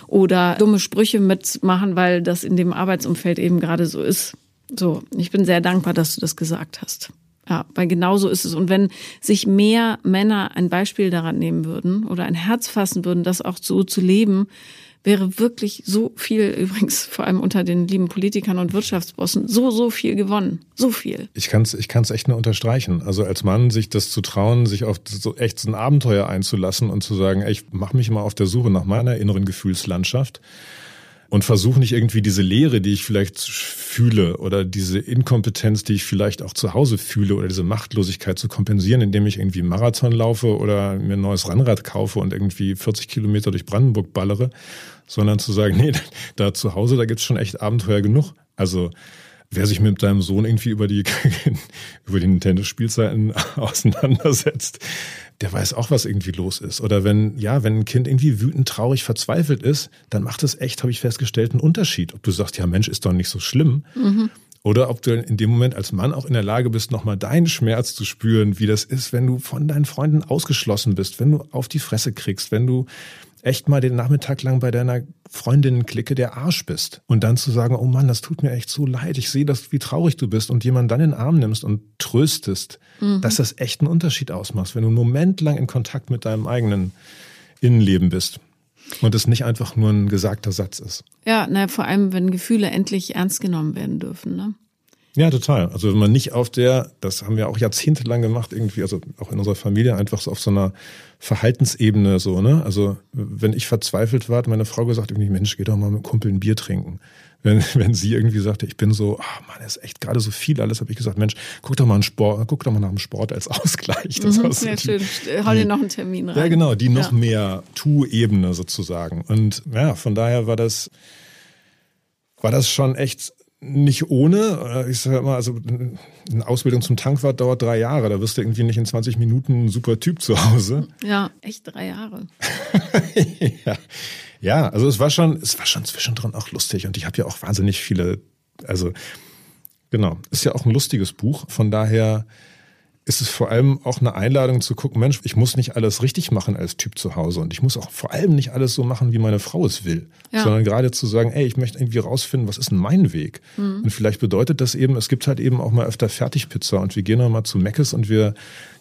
oder dumme Sprüche mitmachen, weil das in dem Arbeitsumfeld eben gerade so ist. So, ich bin sehr dankbar, dass du das gesagt hast. Ja, weil genau so ist es. Und wenn sich mehr Männer ein Beispiel daran nehmen würden oder ein Herz fassen würden, das auch so zu leben, wäre wirklich so viel, übrigens vor allem unter den lieben Politikern und Wirtschaftsbossen, so, so viel gewonnen. So viel. Ich kann es ich kann's echt nur unterstreichen. Also als Mann sich das zu trauen, sich auf so echt so ein Abenteuer einzulassen und zu sagen, ey, ich mache mich mal auf der Suche nach meiner inneren Gefühlslandschaft und versuche nicht irgendwie diese Leere, die ich vielleicht fühle oder diese Inkompetenz, die ich vielleicht auch zu Hause fühle oder diese Machtlosigkeit zu kompensieren, indem ich irgendwie Marathon laufe oder mir ein neues Rennrad kaufe und irgendwie 40 Kilometer durch Brandenburg ballere, sondern zu sagen, nee, da zu Hause, da gibt's schon echt Abenteuer genug. Also wer sich mit deinem Sohn irgendwie über die, über die Nintendo-Spielzeiten auseinandersetzt, der weiß auch, was irgendwie los ist. Oder wenn, ja, wenn ein Kind irgendwie wütend, traurig, verzweifelt ist, dann macht es echt, habe ich festgestellt, einen Unterschied. Ob du sagst, ja Mensch, ist doch nicht so schlimm. Mhm. Oder ob du in dem Moment als Mann auch in der Lage bist, nochmal deinen Schmerz zu spüren, wie das ist, wenn du von deinen Freunden ausgeschlossen bist, wenn du auf die Fresse kriegst, wenn du echt mal den Nachmittag lang bei deiner Freundinnenklicke der Arsch bist. Und dann zu sagen, oh Mann, das tut mir echt so leid. Ich sehe, dass, wie traurig du bist und jemand dann in den Arm nimmst und tröstest, mhm. dass das echt einen Unterschied ausmacht, wenn du einen Moment lang in Kontakt mit deinem eigenen Innenleben bist. Und es nicht einfach nur ein gesagter Satz ist. Ja, na, vor allem, wenn Gefühle endlich ernst genommen werden dürfen, ne? Ja, total. Also wenn man nicht auf der, das haben wir auch jahrzehntelang gemacht, irgendwie, also auch in unserer Familie, einfach so auf so einer Verhaltensebene so, ne? Also wenn ich verzweifelt war, hat meine Frau gesagt, irgendwie, Mensch, geh doch mal mit Kumpel ein Bier trinken. Wenn, wenn sie irgendwie sagte, ich bin so, ah oh Mann, ist echt gerade so viel alles, habe ich gesagt, Mensch, guck doch mal einen Sport, guck doch mal nach dem Sport als Ausgleich. Das mhm, ja, so schön. Hau dir noch einen Termin rein. Ja, genau, die noch ja. mehr Tu-Ebene sozusagen. Und ja, von daher war das, war das schon echt nicht ohne. Äh, ich sage immer, also eine Ausbildung zum Tankwart dauert drei Jahre. Da wirst du irgendwie nicht in 20 Minuten ein super Typ zu Hause. Ja, echt drei Jahre. ja. ja, also es war schon, es war schon zwischendrin auch lustig und ich habe ja auch wahnsinnig viele, also genau, ist ja auch ein lustiges Buch. Von daher ist es vor allem auch eine Einladung zu gucken, Mensch, ich muss nicht alles richtig machen als Typ zu Hause und ich muss auch vor allem nicht alles so machen, wie meine Frau es will, ja. sondern gerade zu sagen, ey, ich möchte irgendwie rausfinden, was ist denn mein Weg? Mhm. Und vielleicht bedeutet das eben, es gibt halt eben auch mal öfter Fertigpizza und wir gehen noch mal zu Meckes und wir,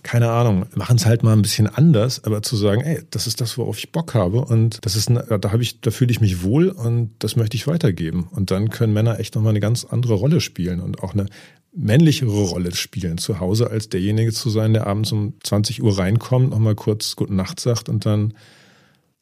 keine Ahnung, machen es halt mal ein bisschen anders, aber zu sagen, ey, das ist das, worauf ich Bock habe und das ist, eine, da habe ich, da fühle ich mich wohl und das möchte ich weitergeben. Und dann können Männer echt noch mal eine ganz andere Rolle spielen und auch eine männlichere Rolle spielen zu Hause, als derjenige zu sein, der abends um 20 Uhr reinkommt, nochmal kurz Gute Nacht sagt und dann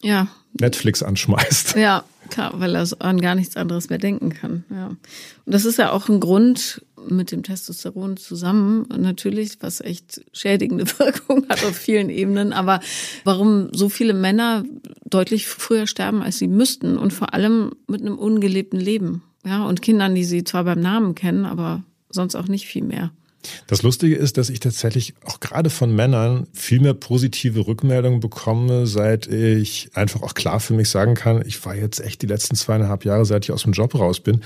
ja. Netflix anschmeißt. Ja, klar, weil er an gar nichts anderes mehr denken kann. Ja. Und das ist ja auch ein Grund mit dem Testosteron zusammen, natürlich, was echt schädigende Wirkung hat auf vielen Ebenen, aber warum so viele Männer deutlich früher sterben, als sie müssten und vor allem mit einem ungelebten Leben. Ja, und Kindern, die sie zwar beim Namen kennen, aber sonst auch nicht viel mehr. Das Lustige ist, dass ich tatsächlich auch gerade von Männern viel mehr positive Rückmeldungen bekomme, seit ich einfach auch klar für mich sagen kann, ich war jetzt echt die letzten zweieinhalb Jahre, seit ich aus dem Job raus bin,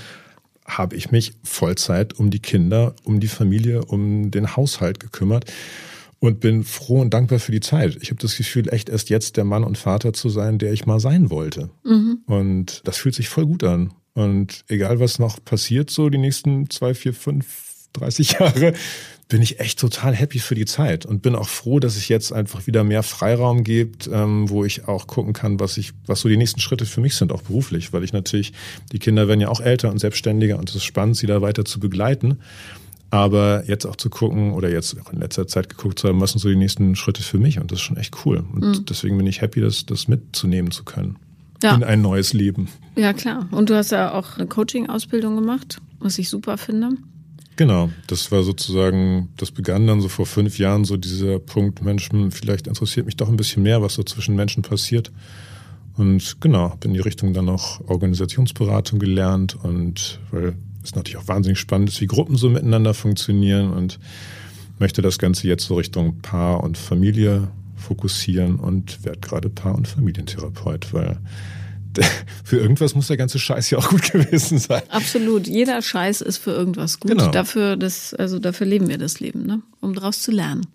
habe ich mich Vollzeit um die Kinder, um die Familie, um den Haushalt gekümmert und bin froh und dankbar für die Zeit. Ich habe das Gefühl, echt erst jetzt der Mann und Vater zu sein, der ich mal sein wollte. Mhm. Und das fühlt sich voll gut an. Und egal, was noch passiert, so die nächsten zwei, vier, fünf, 30 Jahre, bin ich echt total happy für die Zeit und bin auch froh, dass es jetzt einfach wieder mehr Freiraum gibt, ähm, wo ich auch gucken kann, was ich, was so die nächsten Schritte für mich sind, auch beruflich, weil ich natürlich, die Kinder werden ja auch älter und selbstständiger und es ist spannend, sie da weiter zu begleiten. Aber jetzt auch zu gucken oder jetzt auch in letzter Zeit geguckt zu haben, was sind so die nächsten Schritte für mich und das ist schon echt cool. Und mhm. deswegen bin ich happy, das, das mitzunehmen zu können ja. in ein neues Leben. Ja, klar. Und du hast ja auch eine Coaching-Ausbildung gemacht, was ich super finde. Genau, das war sozusagen, das begann dann so vor fünf Jahren so dieser Punkt, Mensch, hm, vielleicht interessiert mich doch ein bisschen mehr, was so zwischen Menschen passiert. Und genau, habe in die Richtung dann auch Organisationsberatung gelernt und weil es natürlich auch wahnsinnig spannend ist, wie Gruppen so miteinander funktionieren und möchte das Ganze jetzt so Richtung Paar und Familie fokussieren und werde gerade Paar- und Familientherapeut, weil für irgendwas muss der ganze Scheiß ja auch gut gewesen sein. Absolut. Jeder Scheiß ist für irgendwas gut. Genau. Dafür, das, also dafür leben wir das Leben, ne? um daraus zu lernen.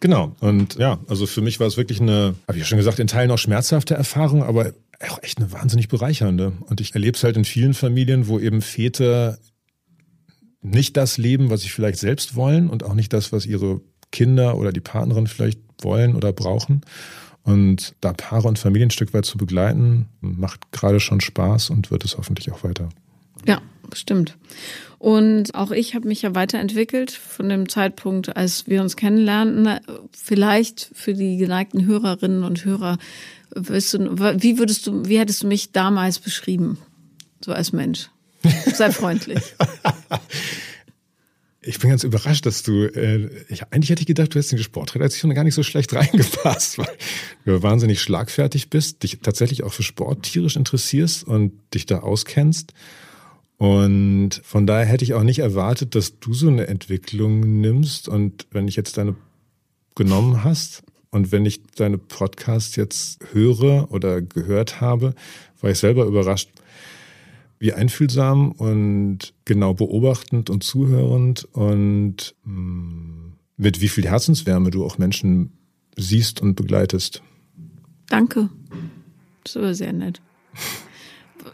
Genau. Und ja, also für mich war es wirklich eine, habe ich ja schon gesagt, in Teilen auch schmerzhafte Erfahrung, aber auch echt eine wahnsinnig bereichernde. Und ich erlebe es halt in vielen Familien, wo eben Väter nicht das leben, was sie vielleicht selbst wollen und auch nicht das, was ihre Kinder oder die Partnerin vielleicht wollen oder brauchen. Und da Paare und Familien ein Stück weit zu begleiten, macht gerade schon Spaß und wird es hoffentlich auch weiter. Ja, bestimmt. Und auch ich habe mich ja weiterentwickelt von dem Zeitpunkt, als wir uns kennenlernten. Vielleicht für die geneigten Hörerinnen und Hörer, wie würdest du, wie hättest du mich damals beschrieben? So als Mensch. Sei freundlich. Ich bin ganz überrascht, dass du, äh, ich, eigentlich hätte ich gedacht, du hättest in die Sportredaktion gar nicht so schlecht reingepasst, weil du wahnsinnig schlagfertig bist, dich tatsächlich auch für Sport tierisch interessierst und dich da auskennst Und von daher hätte ich auch nicht erwartet, dass du so eine Entwicklung nimmst. Und wenn ich jetzt deine genommen hast und wenn ich deine Podcast jetzt höre oder gehört habe, war ich selber überrascht, wie einfühlsam und genau beobachtend und zuhörend und mm, mit wie viel Herzenswärme du auch Menschen siehst und begleitest. Danke. Das ist aber sehr nett.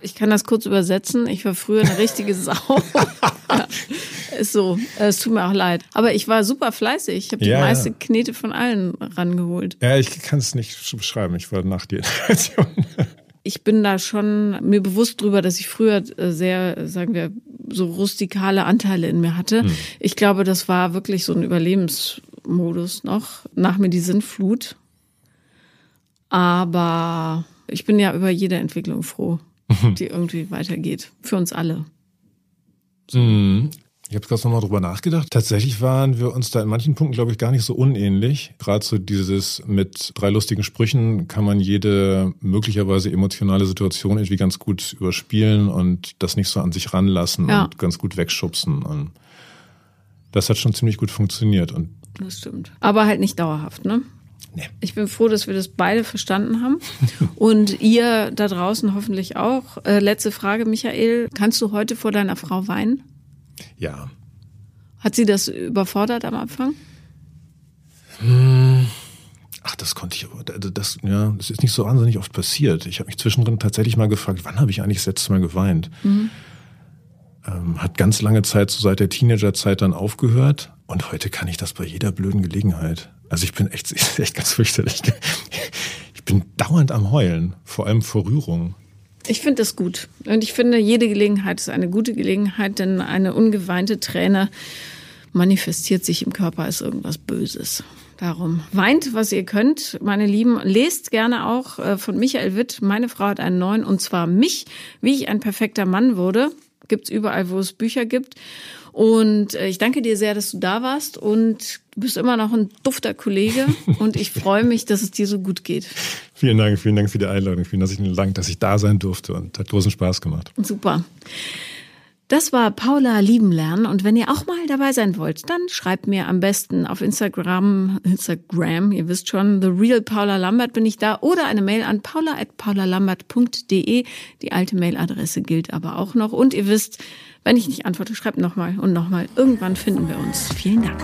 Ich kann das kurz übersetzen. Ich war früher eine richtige Sau. ja, ist so. Es tut mir auch leid. Aber ich war super fleißig. Ich habe die ja, meiste ja. Knete von allen rangeholt. Ja, ich kann es nicht beschreiben. Ich war nach dir ich bin da schon mir bewusst drüber, dass ich früher äh, sehr, sagen wir, so rustikale Anteile in mir hatte. Hm. Ich glaube, das war wirklich so ein Überlebensmodus noch nach mir die Sintflut. Aber ich bin ja über jede Entwicklung froh, die irgendwie weitergeht. Für uns alle. Mhm. Ich habe gerade nochmal drüber nachgedacht. Tatsächlich waren wir uns da in manchen Punkten, glaube ich, gar nicht so unähnlich. Gerade so dieses mit drei lustigen Sprüchen kann man jede möglicherweise emotionale Situation irgendwie ganz gut überspielen und das nicht so an sich ranlassen ja. und ganz gut wegschubsen. Und das hat schon ziemlich gut funktioniert. Und das stimmt. Aber halt nicht dauerhaft, ne? Nee. Ich bin froh, dass wir das beide verstanden haben. Und ihr da draußen hoffentlich auch. Äh, letzte Frage, Michael. Kannst du heute vor deiner Frau weinen? Ja. Hat sie das überfordert am Anfang? Hm. Ach, das konnte ich, das, ja, das ist nicht so wahnsinnig oft passiert. Ich habe mich zwischendrin tatsächlich mal gefragt, wann habe ich eigentlich das letzte Mal geweint? Mhm. Ähm, hat ganz lange Zeit, so seit der Teenagerzeit dann aufgehört. Und heute kann ich das bei jeder blöden Gelegenheit. Also ich bin echt, echt ganz fürchterlich. Ich bin dauernd am Heulen, vor allem vor Rührung. Ich finde das gut. Und ich finde, jede Gelegenheit ist eine gute Gelegenheit, denn eine ungeweinte Träne manifestiert sich im Körper als irgendwas Böses. Darum weint, was ihr könnt, meine Lieben. Lest gerne auch äh, von Michael Witt. Meine Frau hat einen neuen, und zwar mich, wie ich ein perfekter Mann wurde. Gibt's überall, wo es Bücher gibt. Und äh, ich danke dir sehr, dass du da warst und du bist immer noch ein dufter Kollege und ich freue mich, dass es dir so gut geht. Vielen Dank, vielen Dank für die Einladung. Vielen Dank, dass ich da sein durfte und hat großen Spaß gemacht. Super. Das war Paula lieben lernen und wenn ihr auch mal dabei sein wollt, dann schreibt mir am besten auf Instagram, Instagram, ihr wisst schon, The Real Paula Lambert bin ich da oder eine Mail an paula@paulalambert.de. Die alte Mailadresse gilt aber auch noch und ihr wisst, wenn ich nicht antworte, schreibt nochmal und nochmal. Irgendwann finden wir uns. Vielen Dank.